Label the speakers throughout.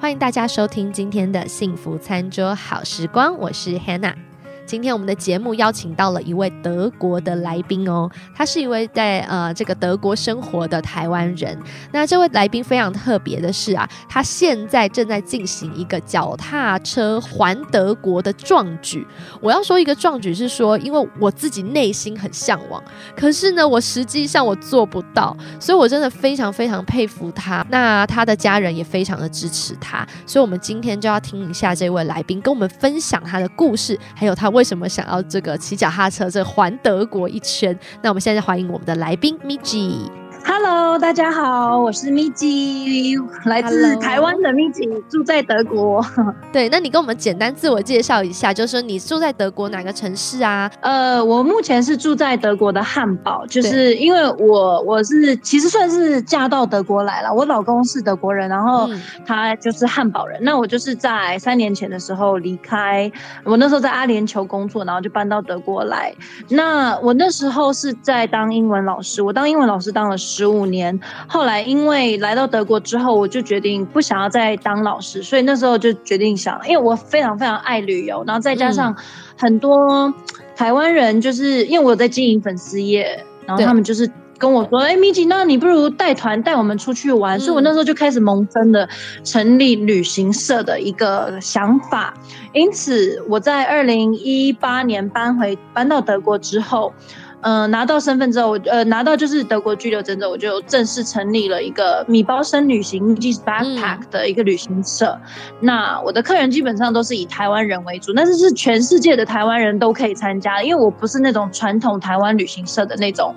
Speaker 1: 欢迎大家收听今天的幸福餐桌好时光，我是 Hannah。今天我们的节目邀请到了一位德国的来宾哦，他是一位在呃这个德国生活的台湾人。那这位来宾非常特别的是啊，他现在正在进行一个脚踏车环德国的壮举。我要说一个壮举是说，因为我自己内心很向往，可是呢，我实际上我做不到，所以我真的非常非常佩服他。那他的家人也非常的支持他，所以我们今天就要听一下这位来宾跟我们分享他的故事，还有他。为为什么想要这个骑脚踏车这环德国一圈？那我们现在欢迎我们的来宾 Miji。
Speaker 2: Hello，大家好，我是咪吉，来自台湾的咪吉，住在德国。
Speaker 1: 对，那你跟我们简单自我介绍一下，就是说你住在德国哪个城市啊？
Speaker 2: 呃，我目前是住在德国的汉堡，就是因为我我是其实算是嫁到德国来了，我老公是德国人，然后他就是汉堡人。那我就是在三年前的时候离开，我那时候在阿联酋工作，然后就搬到德国来。那我那时候是在当英文老师，我当英文老师当了。十五年，后来因为来到德国之后，我就决定不想要再当老师，所以那时候就决定想，因为我非常非常爱旅游，然后再加上很多台湾人，就是因为我在经营粉丝业，然后他们就是跟我说：“哎，米吉，那你不如带团带我们出去玩。”所以，我那时候就开始萌生了成立旅行社的一个想法。因此，我在二零一八年搬回搬到德国之后。嗯，拿到身份之后，我呃拿到就是德国居留证之后，我就正式成立了一个米包生旅行 m i Backpack） 的一个旅行社。那我的客人基本上都是以台湾人为主，但是是全世界的台湾人都可以参加，因为我不是那种传统台湾旅行社的那种，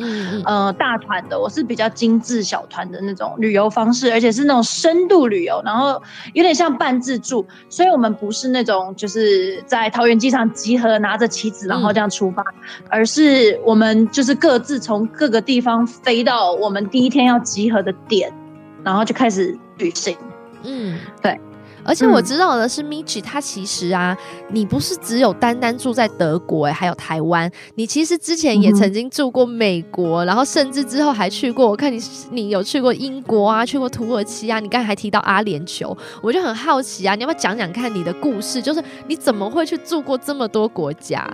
Speaker 2: 呃大团的，我是比较精致小团的那种旅游方式，而且是那种深度旅游，然后有点像半自助，所以我们不是那种就是在桃园机场集合，拿着旗子然后这样出发，而是我们。就是各自从各个地方飞到我们第一天要集合的点，然后就开始旅行。嗯，对。
Speaker 1: 而且我知道的是，Michi 他其实啊，你不是只有单单住在德国哎，还有台湾。你其实之前也曾经住过美国，然后甚至之后还去过。我看你你有去过英国啊，去过土耳其啊。你刚才还提到阿联酋，我就很好奇啊，你要不要讲讲看你的故事？就是你怎么会去住过这么多国家？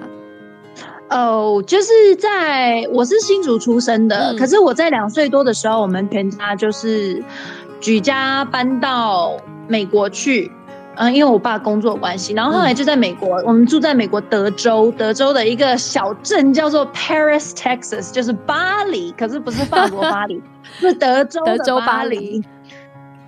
Speaker 2: 哦，就是在我是新竹出生的，可是我在两岁多的时候，我们全家就是举家搬到美国去，嗯，因为我爸工作关系，然后后来就在美国，我们住在美国德州，德州的一个小镇叫做 Paris, Texas，就是巴黎，可是不是法国巴黎，是德州
Speaker 1: 德州巴黎。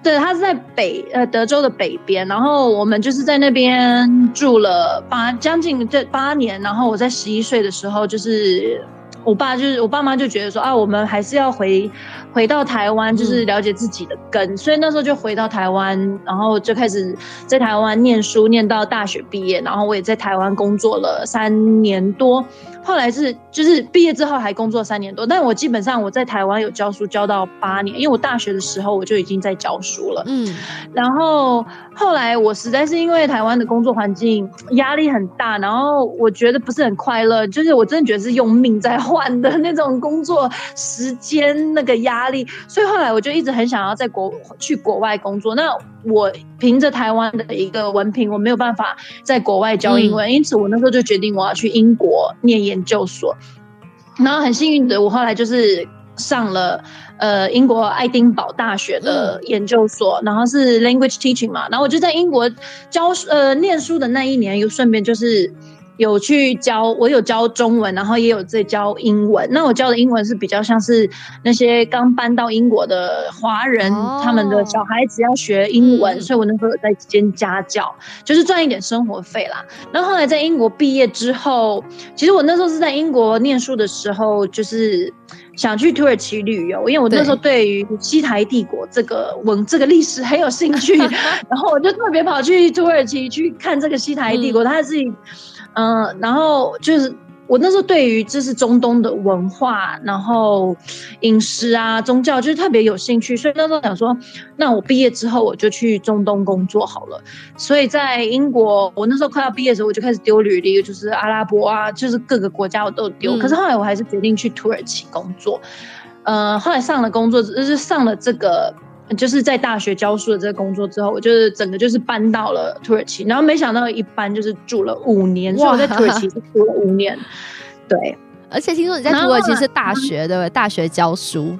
Speaker 2: 对，他是在北呃德州的北边，然后我们就是在那边住了八将近这八年，然后我在十一岁的时候，就是我爸就是我爸妈就觉得说啊，我们还是要回回到台湾，就是了解自己的根，所以那时候就回到台湾，然后就开始在台湾念书，念到大学毕业，然后我也在台湾工作了三年多。后来是就是毕业之后还工作三年多，但我基本上我在台湾有教书教到八年，因为我大学的时候我就已经在教书了。嗯，然后后来我实在是因为台湾的工作环境压力很大，然后我觉得不是很快乐，就是我真的觉得是用命在换的那种工作时间那个压力，所以后来我就一直很想要在国去国外工作。那我凭着台湾的一个文凭，我没有办法在国外教英文，因此我那时候就决定我要去英国念研究所。然后很幸运的，我后来就是上了呃英国爱丁堡大学的研究所，然后是 language teaching 嘛，然后我就在英国教呃念书的那一年，又顺便就是。有去教，我有教中文，然后也有在教英文。那我教的英文是比较像是那些刚搬到英国的华人，他们的小孩子要学英文，所以我那时候有在兼家教，就是赚一点生活费啦。然后后来在英国毕业之后，其实我那时候是在英国念书的时候，就是想去土耳其旅游，因为我那时候对于西台帝国这个文这个历史很有兴趣，然后我就特别跑去土耳其去看这个西台帝国，它是。嗯，然后就是我那时候对于就是中东的文化，然后饮食啊、宗教，就是特别有兴趣，所以那时候想说，那我毕业之后我就去中东工作好了。所以在英国，我那时候快要毕业的时候，我就开始丢履历，就是阿拉伯啊，就是各个国家我都丢。可是后来我还是决定去土耳其工作。呃，后来上了工作，就是上了这个。就是在大学教书的这个工作之后，我就是整个就是搬到了土耳其，然后没想到一搬就是住了五年，所以我在土耳其是住了五年。对，
Speaker 1: 而且听说你在土耳其是大学对不对？大学教书。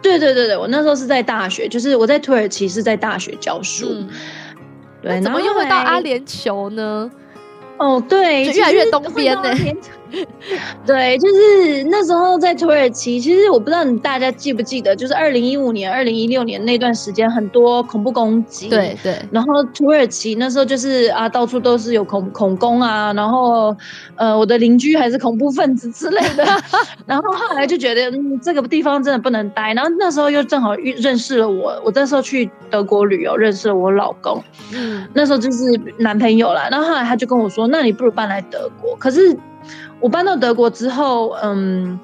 Speaker 2: 对对对对，我那时候是在大学，就是我在土耳其是在大学教书。
Speaker 1: 对，怎么又回到阿联酋呢？
Speaker 2: 哦，对，
Speaker 1: 就越来越东边呢。
Speaker 2: 对，就是那时候在土耳其，其实我不知道你大家记不记得，就是二零一五年、二零一六年那段时间，很多恐怖攻击。
Speaker 1: 对对。
Speaker 2: 然后土耳其那时候就是啊，到处都是有恐恐攻啊，然后呃，我的邻居还是恐怖分子之类的。然后后来就觉得嗯，这个地方真的不能待。然后那时候又正好遇认识了我，我那时候去德国旅游，认识了我老公。嗯。那时候就是男朋友了。然后后来他就跟我说：“那你不如搬来德国。”可是。我搬到德国之后，嗯，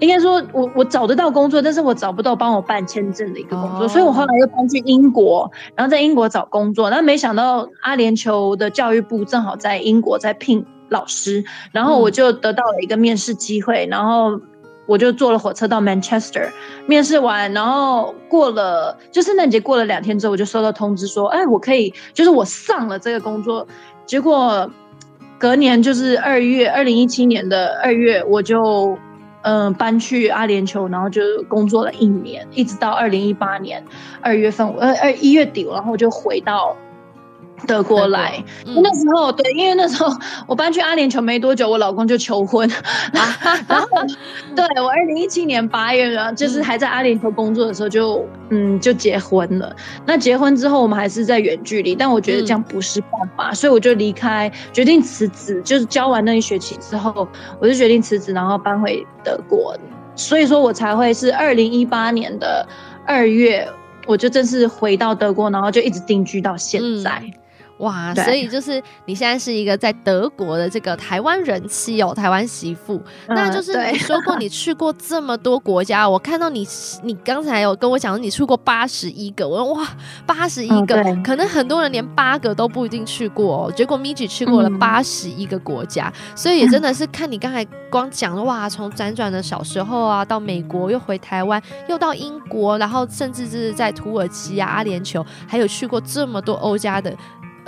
Speaker 2: 应该说我我找得到工作，但是我找不到帮我办签证的一个工作，所以我后来又搬去英国，然后在英国找工作。那没想到阿联酋的教育部正好在英国在聘老师，然后我就得到了一个面试机会，然后我就坐了火车到 Manchester 面试完，然后过了就圣诞节过了两天之后，我就收到通知说，哎，我可以就是我上了这个工作，结果。隔年就是二月，二零一七年的二月，我就嗯搬去阿联酋，然后就工作了一年，一直到二零一八年二月份，呃二一月底，然后我就回到。德国来，那时候对，因为那时候我搬去阿联酋没多久，我老公就求婚，然 后对我二零一七年八月啊，就是还在阿联酋工作的时候就嗯就结婚了。那结婚之后我们还是在远距离，但我觉得这样不是办法，所以我就离开，决定辞职。就是教完那一学期之后，我就决定辞职，然后搬回德国。所以说我才会是二零一八年的二月，我就正式回到德国，然后就一直定居到现在。
Speaker 1: 哇，所以就是你现在是一个在德国的这个台湾人妻哦，台湾媳妇。那就是你说过 你去过这么多国家，我看到你，你刚才有跟我讲你去过八十一个，我说哇，八十一个，可能很多人连八个都不一定去过哦。结果 Miji 去过了八十一个国家，所以也真的是看你刚才光讲了哇，从辗转的小时候啊，到美国，又回台湾，又到英国，然后甚至是在土耳其啊、阿联酋，还有去过这么多欧家的。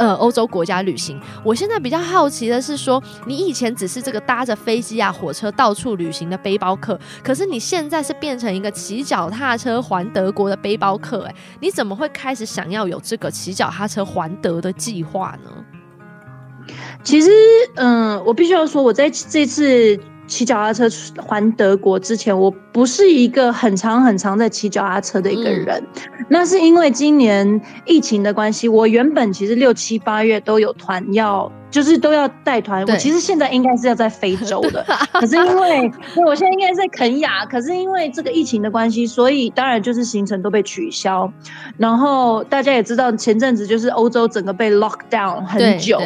Speaker 1: 呃，欧洲国家旅行，我现在比较好奇的是，说你以前只是这个搭着飞机啊、火车到处旅行的背包客，可是你现在是变成一个骑脚踏车环德国的背包客，哎，你怎么会开始想要有这个骑脚踏车环德的计划呢？
Speaker 2: 其实，嗯，我必须要说，我在这次。骑脚踏车环德国之前，我不是一个很长很长在骑脚踏车的一个人。那是因为今年疫情的关系，我原本其实六七八月都有团要，就是都要带团。我其实现在应该是要在非洲的，可是因为我现在应该在肯亚，可是因为这个疫情的关系，所以当然就是行程都被取消。然后大家也知道，前阵子就是欧洲整个被 lock down 很久。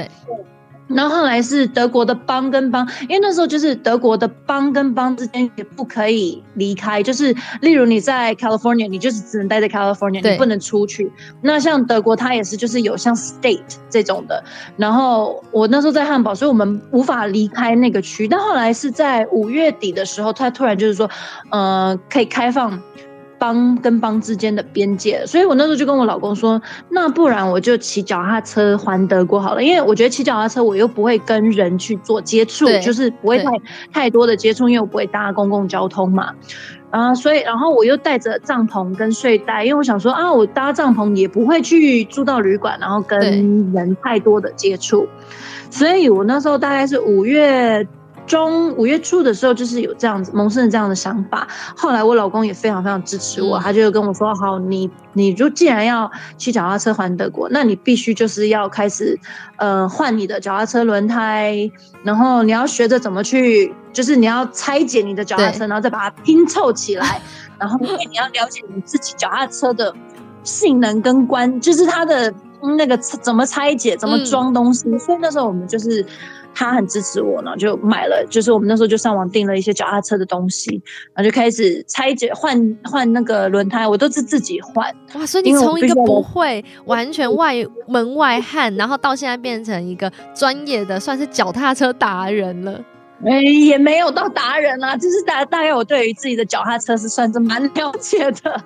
Speaker 2: 然后后来是德国的邦跟邦，因为那时候就是德国的邦跟邦之间也不可以离开，就是例如你在 California，你就是只能待在 California，你不能出去。那像德国，它也是就是有像 state 这种的。然后我那时候在汉堡，所以我们无法离开那个区。但后来是在五月底的时候，它突然就是说，呃，可以开放。邦跟邦之间的边界，所以我那时候就跟我老公说，那不然我就骑脚踏车环德国好了，因为我觉得骑脚踏车我又不会跟人去做接触，就是不会太太多的接触，因为我不会搭公共交通嘛，啊，所以然后我又带着帐篷跟睡袋，因为我想说啊，我搭帐篷也不会去住到旅馆，然后跟人太多的接触，所以我那时候大概是五月。中五月初的时候，就是有这样子萌生的这样的想法。后来我老公也非常非常支持我，他就跟我说：“好，你你就既然要骑脚踏车环德国，那你必须就是要开始，呃，换你的脚踏车轮胎，然后你要学着怎么去，就是你要拆解你的脚踏车，然后再把它拼凑起来，然后因为你要了解你自己脚踏车的性能跟关，就是它的那个怎么拆解、怎么装东西。所以那时候我们就是。他很支持我呢，就买了，就是我们那时候就上网订了一些脚踏车的东西，然后就开始拆解换换那个轮胎，我都是自己换。
Speaker 1: 哇，所以你从一个不会完全外门外汉，然后到现在变成一个专业的，算是脚踏车达人了。
Speaker 2: 哎，也没有到达人啊，就是大大概我对于自己的脚踏车是算是蛮了解的，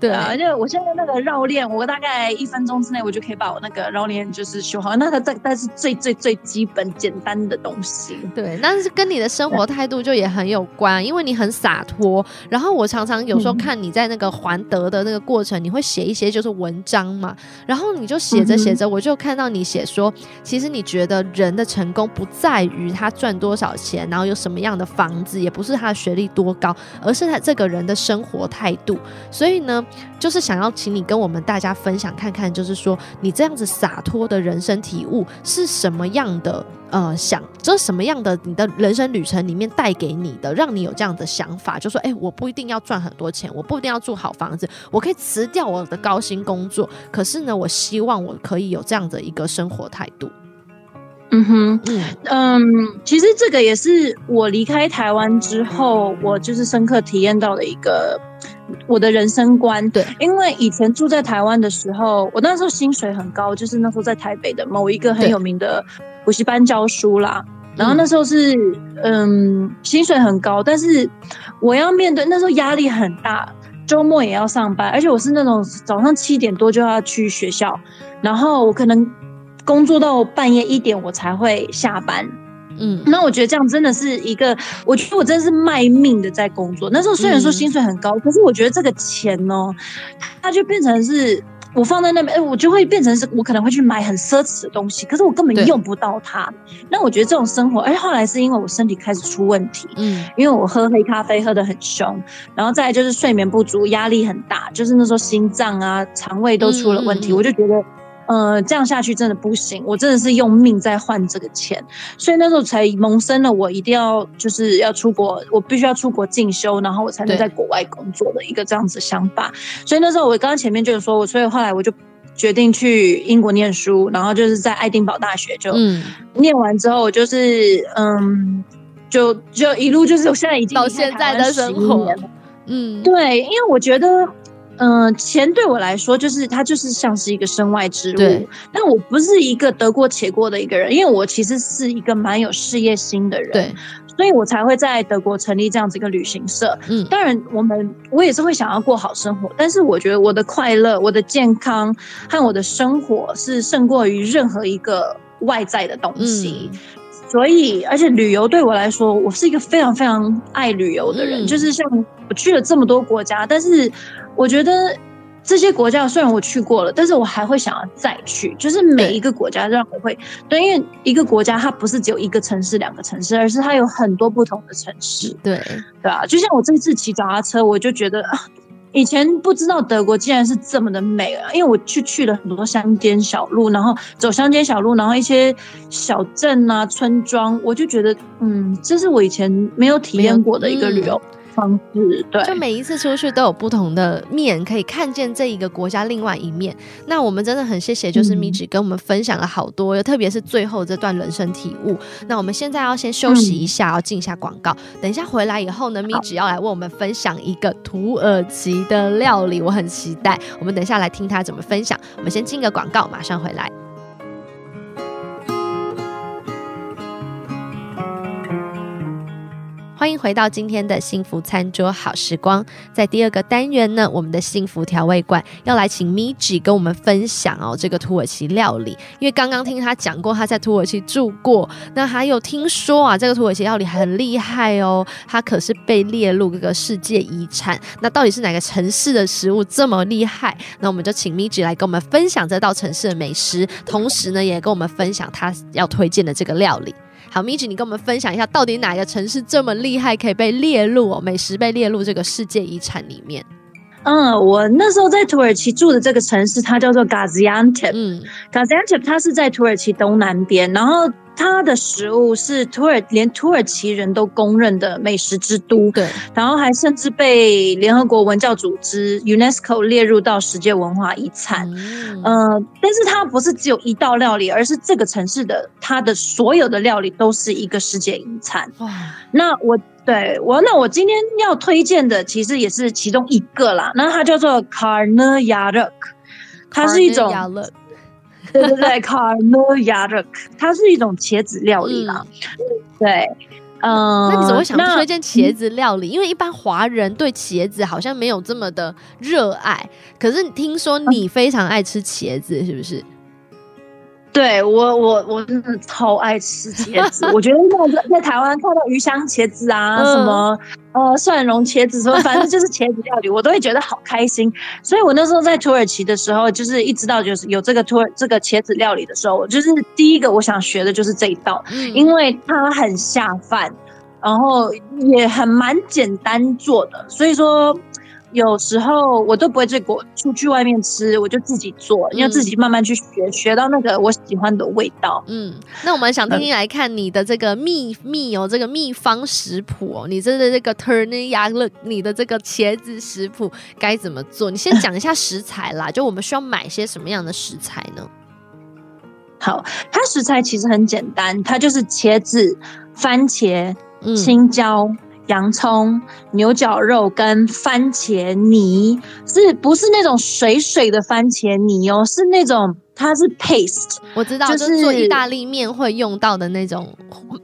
Speaker 1: 对
Speaker 2: 啊，而且我现在那个绕链，我大概一分钟之内我就可以把我那个绕链就是修好，那个但但是最最最基本简单的东西。
Speaker 1: 对，但是跟你的生活态度就也很有关，因为你很洒脱。然后我常常有时候看你在那个还德的那个过程，你会写一些就是文章嘛，然后你就写着写着，我就看到你写说，其实你觉得人的成功不在于他赚多少钱，然后有什么样的房子，也不是他的学历多高，而是他这个人的生活态度。所以呢，就是想要请你跟我们大家分享看看，就是说你这样子洒脱的人生体悟是什么样的？呃，想这什么样的你的人生旅程里面带给你的，让你有这样的想法，就说，哎，我不一定要赚很多钱，我不一定要住好房子，我可以辞掉我的高薪工作，可是呢，我希望我可以有这样的一个生活态度。
Speaker 2: 嗯哼，嗯，其实这个也是我离开台湾之后，我就是深刻体验到的一个我的人生观。
Speaker 1: 对，
Speaker 2: 因为以前住在台湾的时候，我那时候薪水很高，就是那时候在台北的某一个很有名的补习班教书啦。然后那时候是，嗯，薪水很高，但是我要面对那时候压力很大，周末也要上班，而且我是那种早上七点多就要去学校，然后我可能。工作到半夜一点我才会下班，嗯，那我觉得这样真的是一个，我觉得我真的是卖命的在工作。那时候虽然说薪水很高，可是我觉得这个钱呢，它就变成是我放在那边，哎，我就会变成是我可能会去买很奢侈的东西，可是我根本用不到它。那我觉得这种生活，而且后来是因为我身体开始出问题，嗯，因为我喝黑咖啡喝的很凶，然后再就是睡眠不足，压力很大，就是那时候心脏啊、肠胃都出了问题，我就觉得。呃，这样下去真的不行，我真的是用命在换这个钱，所以那时候才萌生了我一定要就是要出国，我必须要出国进修，然后我才能在国外工作的一个这样子想法。所以那时候我刚刚前面就是说我，所以后来我就决定去英国念书，然后就是在爱丁堡大学就念完之后，我就是嗯，就就一路就是我现在已经
Speaker 1: 到现在的生活，
Speaker 2: 嗯，对，因为我觉得。嗯，钱对我来说就是它就是像是一个身外之物。但我不是一个得过且过的一个人，因为我其实是一个蛮有事业心的人。
Speaker 1: 对，
Speaker 2: 所以我才会在德国成立这样子一个旅行社。嗯，当然我们我也是会想要过好生活，但是我觉得我的快乐、我的健康和我的生活是胜过于任何一个外在的东西。所以，而且旅游对我来说，我是一个非常非常爱旅游的人。就是像我去了这么多国家，但是我觉得这些国家虽然我去过了，但是我还会想要再去。就是每一个国家让我会对，因为一个国家它不是只有一个城市、两个城市，而是它有很多不同的城市。
Speaker 1: 对，
Speaker 2: 对啊，就像我这次骑脚踏车，我就觉得啊。以前不知道德国竟然是这么的美啊！因为我去去了很多乡间小路，然后走乡间小路，然后一些小镇啊、村庄，我就觉得，嗯，这是我以前没有体验过的一个旅游。方式对，
Speaker 1: 就每一次出去都有不同的面，可以看见这一个国家另外一面。那我们真的很谢谢，就是米吉跟我们分享了好多，特别是最后这段人生体悟。那我们现在要先休息一下，要进一下广告。等一下回来以后呢，米吉要来为我们分享一个土耳其的料理，我很期待。我们等一下来听他怎么分享。我们先进个广告，马上回来。欢迎回到今天的幸福餐桌好时光，在第二个单元呢，我们的幸福调味馆要来请 Miji 跟我们分享哦这个土耳其料理，因为刚刚听他讲过他在土耳其住过，那还有听说啊这个土耳其料理很厉害哦，它可是被列入这个世界遗产。那到底是哪个城市的食物这么厉害？那我们就请 Miji 来跟我们分享这道城市的美食，同时呢也跟我们分享他要推荐的这个料理。好，米吉，你跟我们分享一下，到底哪个城市这么厉害，可以被列入哦美食被列入这个世界遗产里面？
Speaker 2: 嗯，我那时候在土耳其住的这个城市，它叫做 Gaziantep。嗯，Gaziantep 它是在土耳其东南边，然后。它的食物是土耳连土耳其人都公认的美食之都，
Speaker 1: 对，
Speaker 2: 然后还甚至被联合国文教组织 UNESCO 列入到世界文化遗产。嗯，但是它不是只有一道料理，而是这个城市的它的所有的料理都是一个世界遗产。哇，那我对我那我今天要推荐的其实也是其中一个啦。那它叫做 Karnıyarık，它是一种。对对对 k a r n o y a r k 它是一种茄子料理啦。对，嗯，
Speaker 1: 那你怎么会想
Speaker 2: 那
Speaker 1: 推荐茄子料理？因为一般华人对茄子好像没有这么的热爱，可是听说你非常爱吃茄子，是不是？
Speaker 2: 对我我我真的超爱吃茄子，我觉得那个在台湾看到鱼香茄子啊，
Speaker 1: 嗯
Speaker 2: 什么呃蒜蓉茄子什么，反正就是茄子料理，我都会觉得好开心。所以我那时候在土耳其的时候，就是一知道就是有这个土耳这个茄子料理的时候，我就是第一个我想学的就是这一道，
Speaker 1: 嗯
Speaker 2: 因为它很下饭，然后也很蛮简单做的，所以说。有时候我都不会自己出去外面吃，我就自己做，因为自己慢慢去学，学到那个我喜欢的味道。
Speaker 1: 嗯，那我们想听听来看你的这个秘秘哦，这个秘方食谱哦，你这的这个 t u r n i y a l 你的这个茄子食谱该怎么做？你先讲一下食材啦，就我们需要买些什么样的食材呢？
Speaker 2: 好，它食材其实很简单，它就是茄子、番茄、青椒、洋葱、牛角肉跟番茄泥，是不是那种水水的番茄泥哦？是那种它是 paste，
Speaker 1: 我知道，
Speaker 2: 就
Speaker 1: 就是做意大利面会用到的那种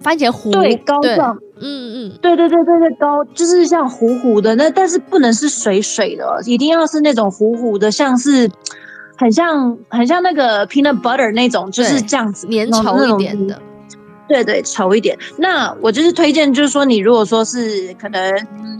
Speaker 1: 番茄糊，
Speaker 2: 对，膏
Speaker 1: 对
Speaker 2: 状。
Speaker 1: 嗯嗯，
Speaker 2: 对对对对对，膏就是像糊糊的，那但是不能是水水的哦，一定要是那种糊糊的，像是很像很像那个 peanut butter 那种，就是这样子
Speaker 1: 粘稠一点的，
Speaker 2: 对对，稠一点。那我就是推荐，就是说你如果说是可能、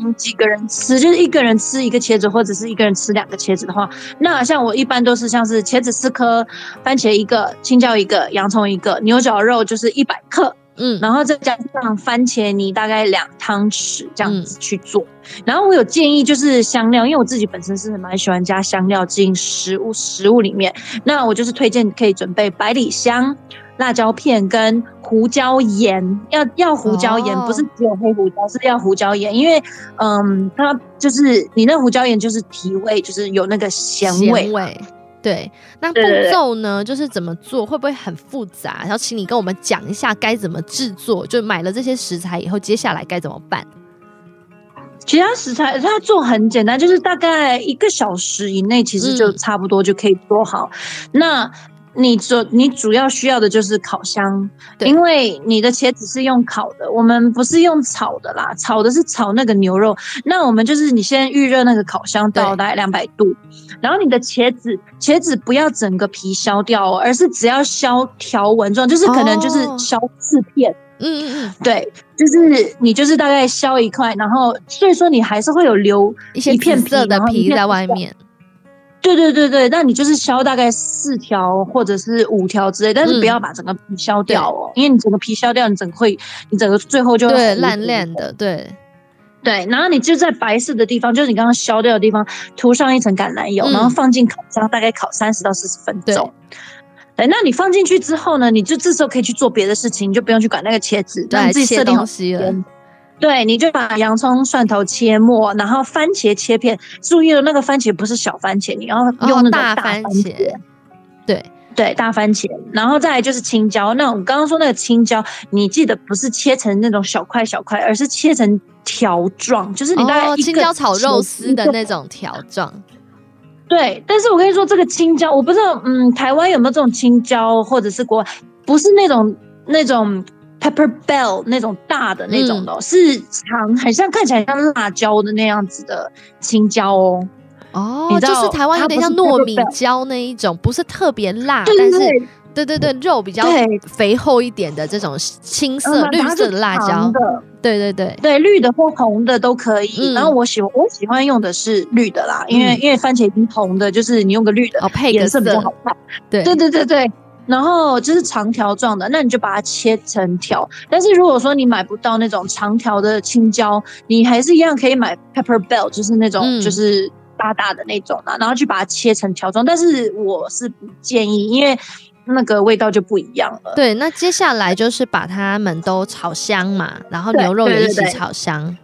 Speaker 2: 嗯、几个人吃，就是一个人吃一个茄子，或者是一个人吃两个茄子的话，那像我一般都是像是茄子四颗，番茄一个，青椒一个，洋葱一个，牛角肉就是一百克，
Speaker 1: 嗯，
Speaker 2: 然后再加上番茄泥大概两汤匙这样子去做。
Speaker 1: 嗯
Speaker 2: 然后我有建议就是香料，因为我自己本身是蛮喜欢加香料进食物食物里面，那我就是推荐可以准备百里香。辣椒片跟胡椒盐，要要胡椒盐，
Speaker 1: 哦
Speaker 2: 不是只有黑胡椒，是要胡椒盐，因为嗯，它就是你那胡椒盐就是提味，就是有那个咸味。
Speaker 1: 咸味。对，那步骤呢，就是怎么做，会不会很复杂？然后请你跟我们讲一下该怎么制作。就买了这些食材以后，接下来该怎么办？
Speaker 2: 其他食材它做很简单，就是大概一个小时以内，其实就
Speaker 1: 嗯
Speaker 2: 差不多就可以做好。那你主你主要需要的就是烤箱，
Speaker 1: 对
Speaker 2: 因为你的茄子是用烤的，我们不是用炒的啦，炒的是炒那个牛肉。那我们就是你先预热那个烤箱到大概两百度，然后你的茄子茄子不要整个皮削掉哦，而是只要削条纹状，就是可能就是
Speaker 1: 哦
Speaker 2: 削四片。
Speaker 1: 嗯嗯嗯，
Speaker 2: 对，就是你就是大概削一块，然后所以说你还是会有留
Speaker 1: 一些
Speaker 2: 一片
Speaker 1: 紫色的皮在外面。
Speaker 2: 对对对对，那你就是削大概四条或者是五条之类，但是
Speaker 1: 嗯。
Speaker 2: 不要把整个皮削掉哦，因为你整个皮削掉，你整个会，你整个最后就会
Speaker 1: 烂烂的，对，
Speaker 2: 对，然后你就在白色的地方，就是你刚刚削掉的地方，涂上一层橄榄油，
Speaker 1: 嗯
Speaker 2: 然后放进烤箱，大概烤三十到四十分
Speaker 1: 对。
Speaker 2: 钟。对，那你放进去之后呢，你就这时候可以去做别的事情，你就不用去管那个茄子，你自己
Speaker 1: 切
Speaker 2: 设定好
Speaker 1: 东西了。
Speaker 2: 对，你就把洋葱、蒜头切末，然后番茄切片。注意了，那个番茄不是小番茄，你要用那
Speaker 1: 大
Speaker 2: 大番
Speaker 1: 番茄，对，
Speaker 2: 对，大番茄。然后再来就是青椒。那我刚刚说那个青椒，你记得不是切成那种小块小块，而是切成条状，就是你大概
Speaker 1: 哦，
Speaker 2: 一个
Speaker 1: 青椒炒肉丝的那种条状。
Speaker 2: 对，但是我跟你说，这个青椒，我不知道，嗯，台湾有没有这种青椒，或者是国外不是那种那种 pepper bell 那种大的那种的、是长，很像看起来像辣椒的那样子的青椒哦。
Speaker 1: 哦，就是台湾有点像糯米椒那一种，不是特别辣，
Speaker 2: 对
Speaker 1: 但是
Speaker 2: 对对
Speaker 1: 对肉比较肥厚一点的这种青色、绿色的辣椒，
Speaker 2: 的，
Speaker 1: 对对对，
Speaker 2: 对，绿的或红的都可以。
Speaker 1: 嗯。
Speaker 2: 然后我喜欢我喜欢用的是绿的啦，因为、
Speaker 1: 嗯。
Speaker 2: 因为番茄已经红的，就是你用个绿的，
Speaker 1: 哦，配个
Speaker 2: 颜色比较好看。
Speaker 1: 对。
Speaker 2: 对对对对。然后就是长条状的，那你就把它切成条。但是如果说你买不到那种长条的青椒，你还是一样可以买 pepper bell，就是那种、
Speaker 1: 嗯
Speaker 2: 就是大大的那种啊，然后去把它切成条状。但是我是不建议，因为那个味道就不一样了。
Speaker 1: 对，那接下来就是把它们都炒香嘛，然后牛肉也一起
Speaker 2: 对对对
Speaker 1: 炒香。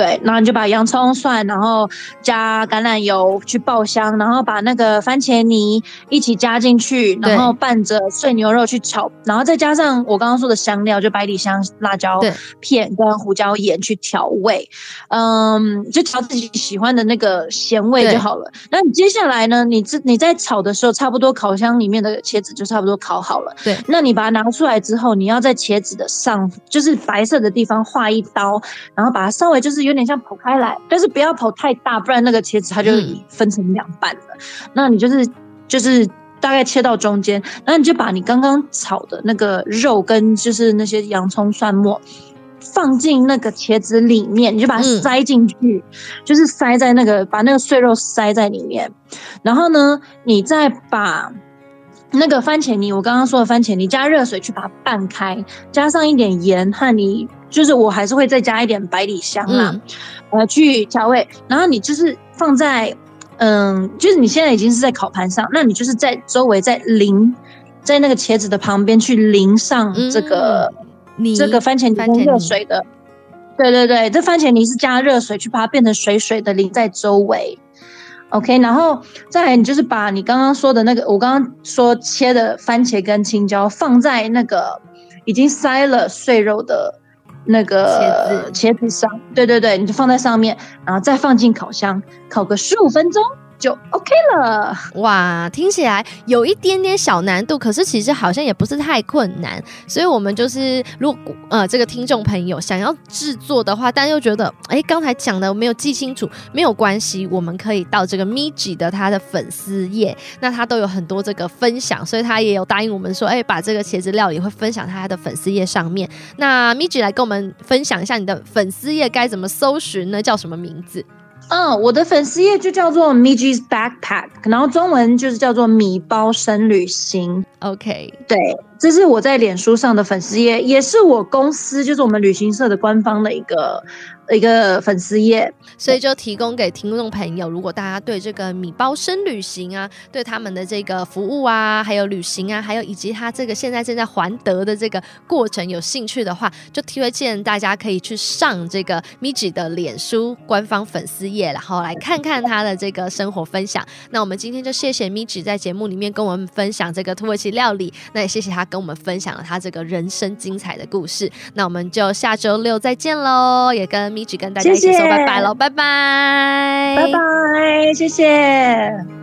Speaker 2: 对，然后你就把洋葱、蒜，然后加橄榄油去爆香，然后把那个番茄泥一起加进去，然后拌着碎牛肉去炒，然后再加上我刚刚说的香料，就百里香、辣椒片跟胡椒盐去调味，嗯，就调自己喜欢的那个咸味就好了。那你接下来呢？你自你在炒的时候，差不多烤箱里面的茄子就差不多烤好了。
Speaker 1: 对，
Speaker 2: 那你把它拿出来之后，你要在茄子的上，就是白色的地方画一刀，然后把它稍微就是。有点像剖开来，但是不要剖太大，不然那个茄子它就分成两半了。那你就是就是大概切到中间，然后你就把你刚刚炒的那个肉跟就是那些洋葱蒜末放进那个茄子里面，你就把它塞进去，就是塞在那个把那个碎肉塞在里面。然后呢，你再把那个番茄泥，我刚刚说的番茄泥，加热水去把它拌开，加上一点盐和你。就是我还是会再加一点百里香啦，呃，去调味。然后你就是放在，嗯，就是你现在已经是在烤盘上，那你就是在周围再淋，在那个茄子的旁边去淋上这个这个番茄泥跟热水的。对对对，这番茄泥是加热水去把它变成水水的淋在周围。OK，然后再来你就是把你刚刚说的那个，我刚刚说切的番茄跟青椒放在那个已经塞了碎肉的。那个茄子茄子上，对对对，你就放在上面，然后再放进烤箱，烤个十五分钟。就 OK 了
Speaker 1: 哇，听起来有一点点小难度，可是其实好像也不是太困难。所以，我们就是如果呃这个听众朋友想要制作的话，但又觉得哎刚才讲的没有记清楚，没有关系，我们可以到这个 Miji 的他的粉丝页，那他都有很多这个分享，所以他也有答应我们说，哎把这个茄子料理会分享他的粉丝页上面。那 Miji 来跟我们分享一下你的粉丝页该怎么搜寻呢？叫什么名字？
Speaker 2: 嗯，我的粉丝页就叫做 Miji's Backpack，然后中文就是叫做米包生旅行。
Speaker 1: OK，
Speaker 2: 对，这是我在脸书上的粉丝页，也是我公司就是我们旅行社的官方的一个。一个粉丝页，
Speaker 1: 所以就提供给听众朋友，如果大家对这个米包生旅行啊，对他们的这个服务啊，还有旅行啊，还有以及他这个现在正在还德的这个过程有兴趣的话，就推荐大家可以去上这个 Miji 的脸书官方粉丝页，然后来看看他的这个生活分享。那我们今天就谢谢 Miji 在节目里面跟我们分享这个土耳其料理，那也谢谢他跟我们分享了他这个人生精彩的故事。那我们就下周六再见喽，也跟。米 i 跟大家一起说拜拜喽，拜拜，
Speaker 2: 拜拜，谢谢。